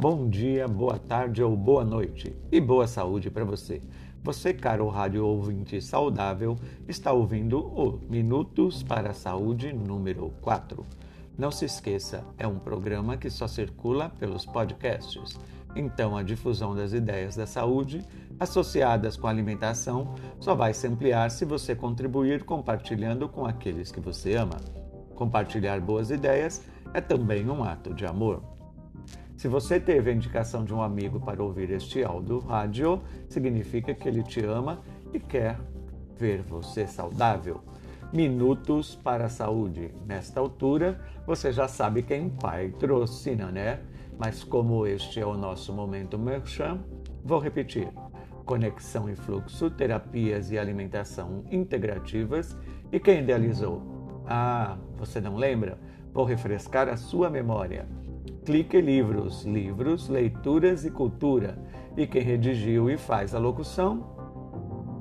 Bom dia, boa tarde ou boa noite e boa saúde para você. Você, caro rádio ouvinte saudável, está ouvindo o Minutos para a Saúde número 4. Não se esqueça, é um programa que só circula pelos podcasts. Então, a difusão das ideias da saúde associadas com a alimentação só vai se ampliar se você contribuir compartilhando com aqueles que você ama. Compartilhar boas ideias é também um ato de amor. Se você teve a indicação de um amigo para ouvir este áudio rádio, significa que ele te ama e quer ver você saudável. Minutos para a saúde. Nesta altura, você já sabe quem pai patrocina, né? Mas como este é o nosso momento merchan, vou repetir. Conexão e fluxo, terapias e alimentação integrativas. E quem idealizou? Ah, você não lembra? Vou refrescar a sua memória. Clique Livros, Livros, Leituras e Cultura. E quem redigiu e faz a locução?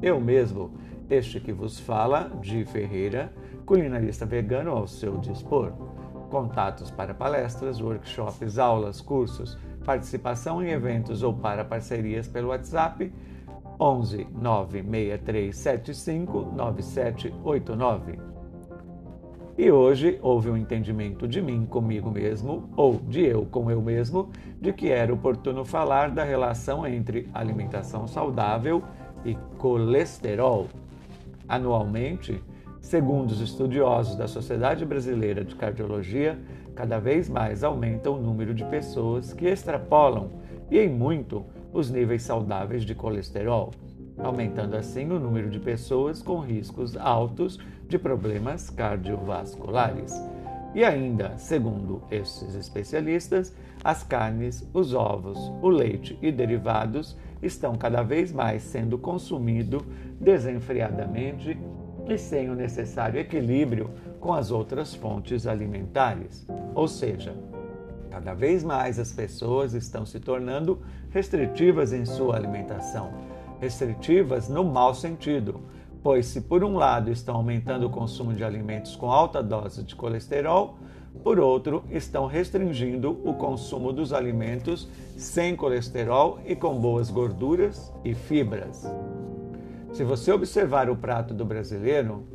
Eu mesmo, este que vos fala, de Ferreira, culinarista vegano ao seu dispor. Contatos para palestras, workshops, aulas, cursos, participação em eventos ou para parcerias pelo WhatsApp 11 96375 9789. E hoje houve um entendimento de mim comigo mesmo, ou de eu com eu mesmo, de que era oportuno falar da relação entre alimentação saudável e colesterol. Anualmente, segundo os estudiosos da Sociedade Brasileira de Cardiologia, cada vez mais aumenta o número de pessoas que extrapolam, e em muito, os níveis saudáveis de colesterol aumentando assim o número de pessoas com riscos altos de problemas cardiovasculares. E ainda, segundo esses especialistas, as carnes, os ovos, o leite e derivados estão cada vez mais sendo consumidos desenfreadamente e sem o necessário equilíbrio com as outras fontes alimentares. Ou seja, cada vez mais as pessoas estão se tornando restritivas em sua alimentação restritivas no mau sentido, pois, se por um lado estão aumentando o consumo de alimentos com alta dose de colesterol, por outro, estão restringindo o consumo dos alimentos sem colesterol e com boas gorduras e fibras. Se você observar o prato do brasileiro,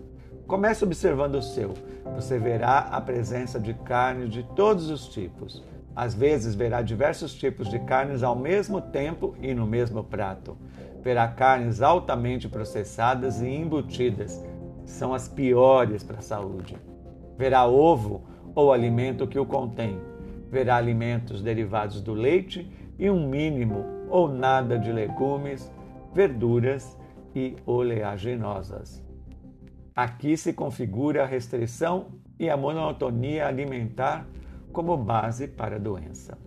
comece observando o seu. Você verá a presença de carne de todos os tipos. Às vezes verá diversos tipos de carnes ao mesmo tempo e no mesmo prato verá carnes altamente processadas e embutidas. São as piores para a saúde. Verá ovo ou alimento que o contém. Verá alimentos derivados do leite e um mínimo ou nada de legumes, verduras e oleaginosas. Aqui se configura a restrição e a monotonia alimentar como base para a doença.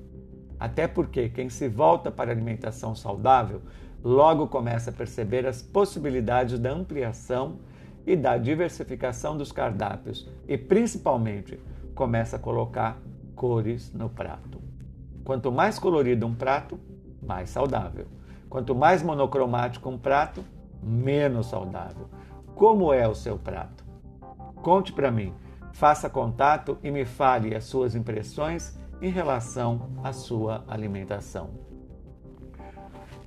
Até porque quem se volta para a alimentação saudável logo começa a perceber as possibilidades da ampliação e da diversificação dos cardápios e, principalmente, começa a colocar cores no prato. Quanto mais colorido um prato, mais saudável. Quanto mais monocromático um prato, menos saudável. Como é o seu prato? Conte para mim, faça contato e me fale as suas impressões em relação à sua alimentação.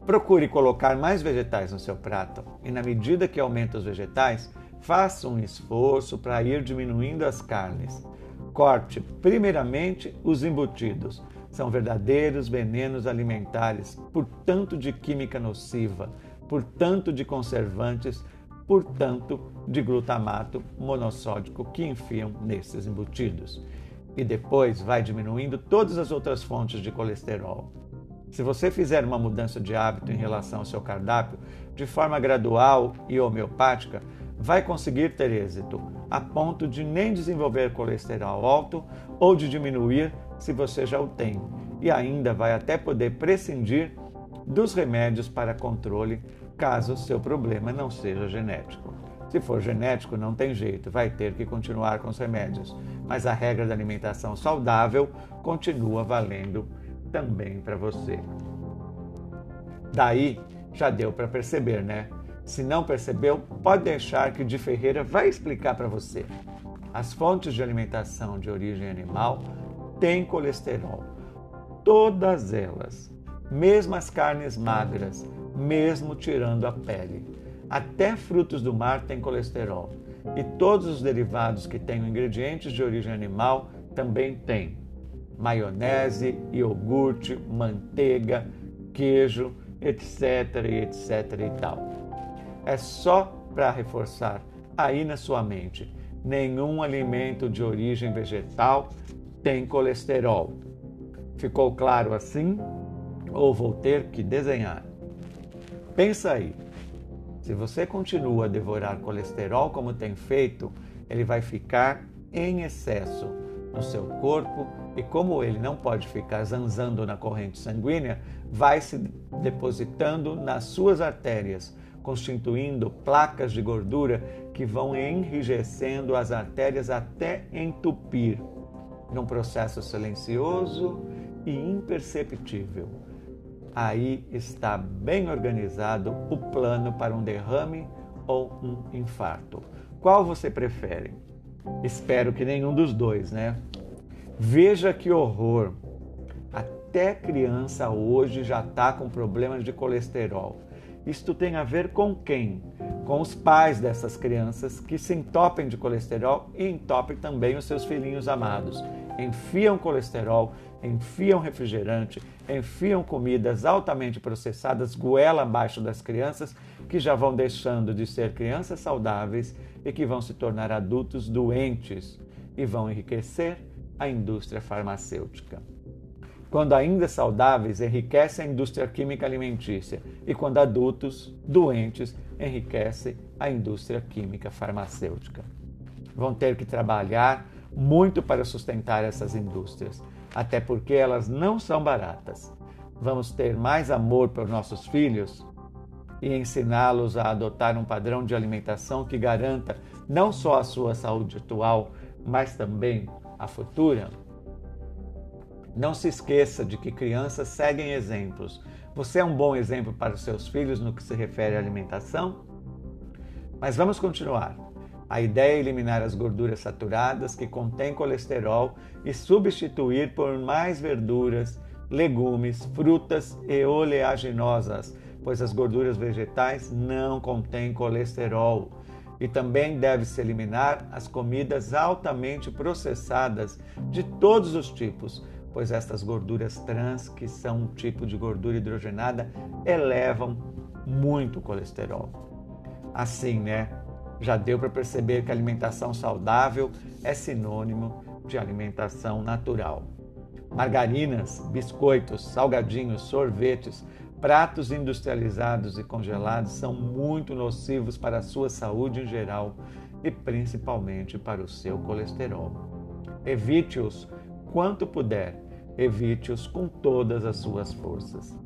Procure colocar mais vegetais no seu prato e, na medida que aumenta os vegetais, faça um esforço para ir diminuindo as carnes. Corte, primeiramente, os embutidos. São verdadeiros venenos alimentares, por tanto de química nociva, por tanto de conservantes, por tanto de glutamato monossódico que enfiam nesses embutidos. E depois vai diminuindo todas as outras fontes de colesterol. Se você fizer uma mudança de hábito em relação ao seu cardápio de forma gradual e homeopática, vai conseguir ter êxito, a ponto de nem desenvolver colesterol alto ou de diminuir se você já o tem, e ainda vai até poder prescindir dos remédios para controle caso seu problema não seja genético. Se for genético, não tem jeito, vai ter que continuar com os remédios, mas a regra da alimentação saudável continua valendo também para você. Daí já deu para perceber, né? Se não percebeu, pode deixar que o de Ferreira vai explicar para você. As fontes de alimentação de origem animal têm colesterol. todas elas, mesmo as carnes magras, mesmo tirando a pele. Até frutos do mar têm colesterol. E todos os derivados que tenham ingredientes de origem animal também têm. Maionese, iogurte, manteiga, queijo, etc, etc e tal. É só para reforçar aí na sua mente. Nenhum alimento de origem vegetal tem colesterol. Ficou claro assim? Ou vou ter que desenhar? Pensa aí. Se você continua a devorar colesterol como tem feito, ele vai ficar em excesso no seu corpo e como ele não pode ficar zanzando na corrente sanguínea, vai se depositando nas suas artérias, constituindo placas de gordura que vão enrijecendo as artérias até entupir, num processo silencioso e imperceptível. Aí está bem organizado o plano para um derrame ou um infarto. Qual você prefere? Espero que nenhum dos dois, né? Veja que horror! Até criança hoje já está com problemas de colesterol. Isto tem a ver com quem? Com os pais dessas crianças que se entopem de colesterol e entopem também os seus filhinhos amados. Enfiam colesterol, enfiam refrigerante, enfiam comidas altamente processadas goela abaixo das crianças que já vão deixando de ser crianças saudáveis e que vão se tornar adultos doentes e vão enriquecer a indústria farmacêutica. Quando ainda saudáveis, enriquece a indústria química alimentícia e quando adultos, doentes, enriquece a indústria química farmacêutica. Vão ter que trabalhar muito para sustentar essas indústrias, até porque elas não são baratas. Vamos ter mais amor por nossos filhos e ensiná-los a adotar um padrão de alimentação que garanta não só a sua saúde atual, mas também a futura? Não se esqueça de que crianças seguem exemplos. Você é um bom exemplo para os seus filhos no que se refere à alimentação? Mas vamos continuar. A ideia é eliminar as gorduras saturadas que contêm colesterol e substituir por mais verduras, legumes, frutas e oleaginosas, pois as gorduras vegetais não contêm colesterol. E também deve-se eliminar as comidas altamente processadas de todos os tipos, pois estas gorduras trans, que são um tipo de gordura hidrogenada, elevam muito o colesterol. Assim, né? Já deu para perceber que alimentação saudável é sinônimo de alimentação natural. Margarinas, biscoitos, salgadinhos, sorvetes, Pratos industrializados e congelados são muito nocivos para a sua saúde em geral e principalmente para o seu colesterol. Evite-os quanto puder, evite-os com todas as suas forças.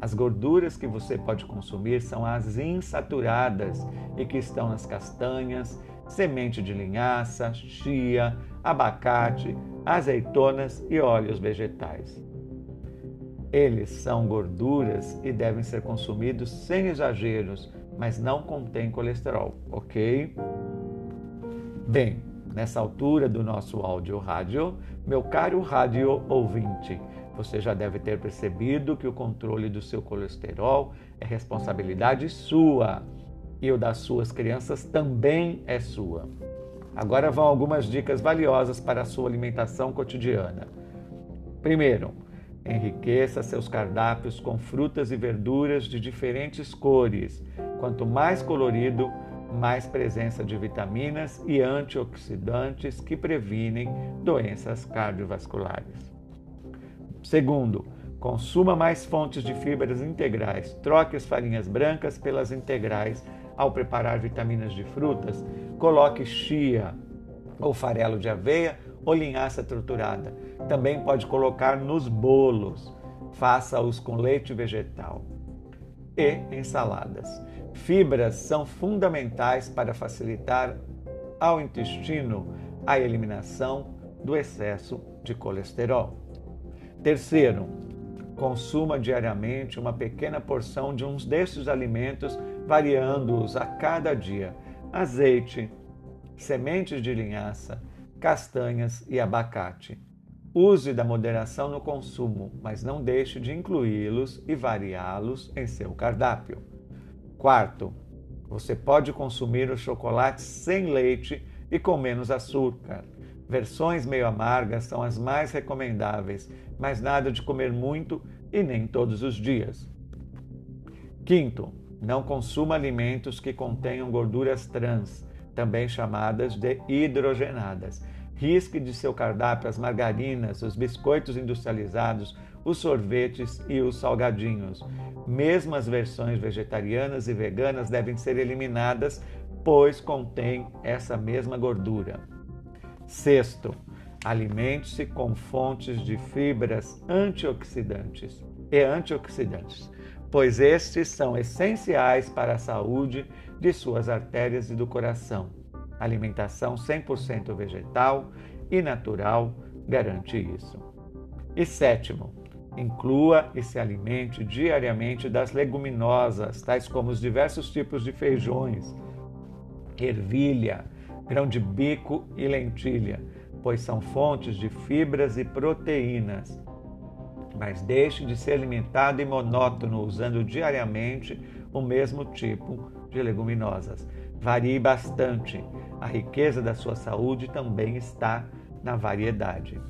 As gorduras que você pode consumir são as insaturadas e que estão nas castanhas, semente de linhaça, chia, abacate, azeitonas e óleos vegetais. Eles são gorduras e devem ser consumidos sem exageros, mas não contêm colesterol, ok? Bem, nessa altura do nosso áudio rádio, meu caro rádio ouvinte, você já deve ter percebido que o controle do seu colesterol é responsabilidade sua e o das suas crianças também é sua. Agora vão algumas dicas valiosas para a sua alimentação cotidiana. Primeiro, Enriqueça seus cardápios com frutas e verduras de diferentes cores. Quanto mais colorido, mais presença de vitaminas e antioxidantes que previnem doenças cardiovasculares. Segundo, consuma mais fontes de fibras integrais. Troque as farinhas brancas pelas integrais ao preparar vitaminas de frutas. Coloque chia ou farelo de aveia ou linhaça triturada. Também pode colocar nos bolos. Faça-os com leite vegetal. E ensaladas. Fibras são fundamentais para facilitar ao intestino a eliminação do excesso de colesterol. Terceiro, consuma diariamente uma pequena porção de uns destes alimentos, variando-os a cada dia: azeite, sementes de linhaça, castanhas e abacate. Use da moderação no consumo, mas não deixe de incluí-los e variá-los em seu cardápio. Quarto, você pode consumir o chocolate sem leite e com menos açúcar. Versões meio amargas são as mais recomendáveis, mas nada de comer muito e nem todos os dias. Quinto, não consuma alimentos que contenham gorduras trans, também chamadas de hidrogenadas. Risque de seu cardápio as margarinas, os biscoitos industrializados, os sorvetes e os salgadinhos. Mesmo as versões vegetarianas e veganas devem ser eliminadas, pois contêm essa mesma gordura. Sexto, alimente-se com fontes de fibras antioxidantes e antioxidantes, pois estes são essenciais para a saúde de suas artérias e do coração. Alimentação 100% vegetal e natural garante isso. E sétimo, inclua e se alimente diariamente das leguminosas, tais como os diversos tipos de feijões, ervilha, grão de bico e lentilha, pois são fontes de fibras e proteínas. Mas deixe de ser alimentado e monótono usando diariamente o mesmo tipo de leguminosas. Varie bastante. A riqueza da sua saúde também está na variedade.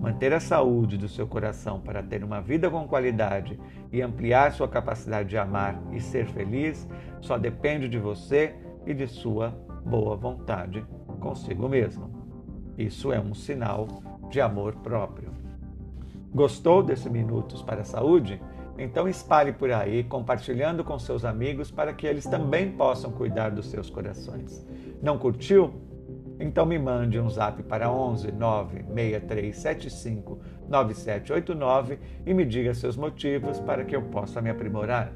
Manter a saúde do seu coração para ter uma vida com qualidade e ampliar sua capacidade de amar e ser feliz só depende de você e de sua boa vontade consigo mesmo. Isso é um sinal de amor próprio. Gostou desse Minutos para a Saúde? Então espalhe por aí, compartilhando com seus amigos para que eles também possam cuidar dos seus corações. Não curtiu? Então me mande um zap para 11 96375 9789 e me diga seus motivos para que eu possa me aprimorar.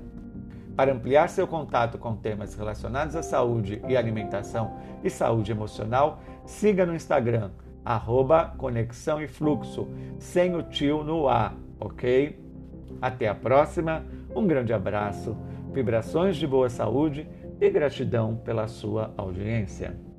Para ampliar seu contato com temas relacionados à saúde e alimentação e saúde emocional, siga no Instagram, arroba Conexão e Fluxo, sem o tio no A, ok? Até a próxima, um grande abraço, vibrações de boa saúde e gratidão pela sua audiência.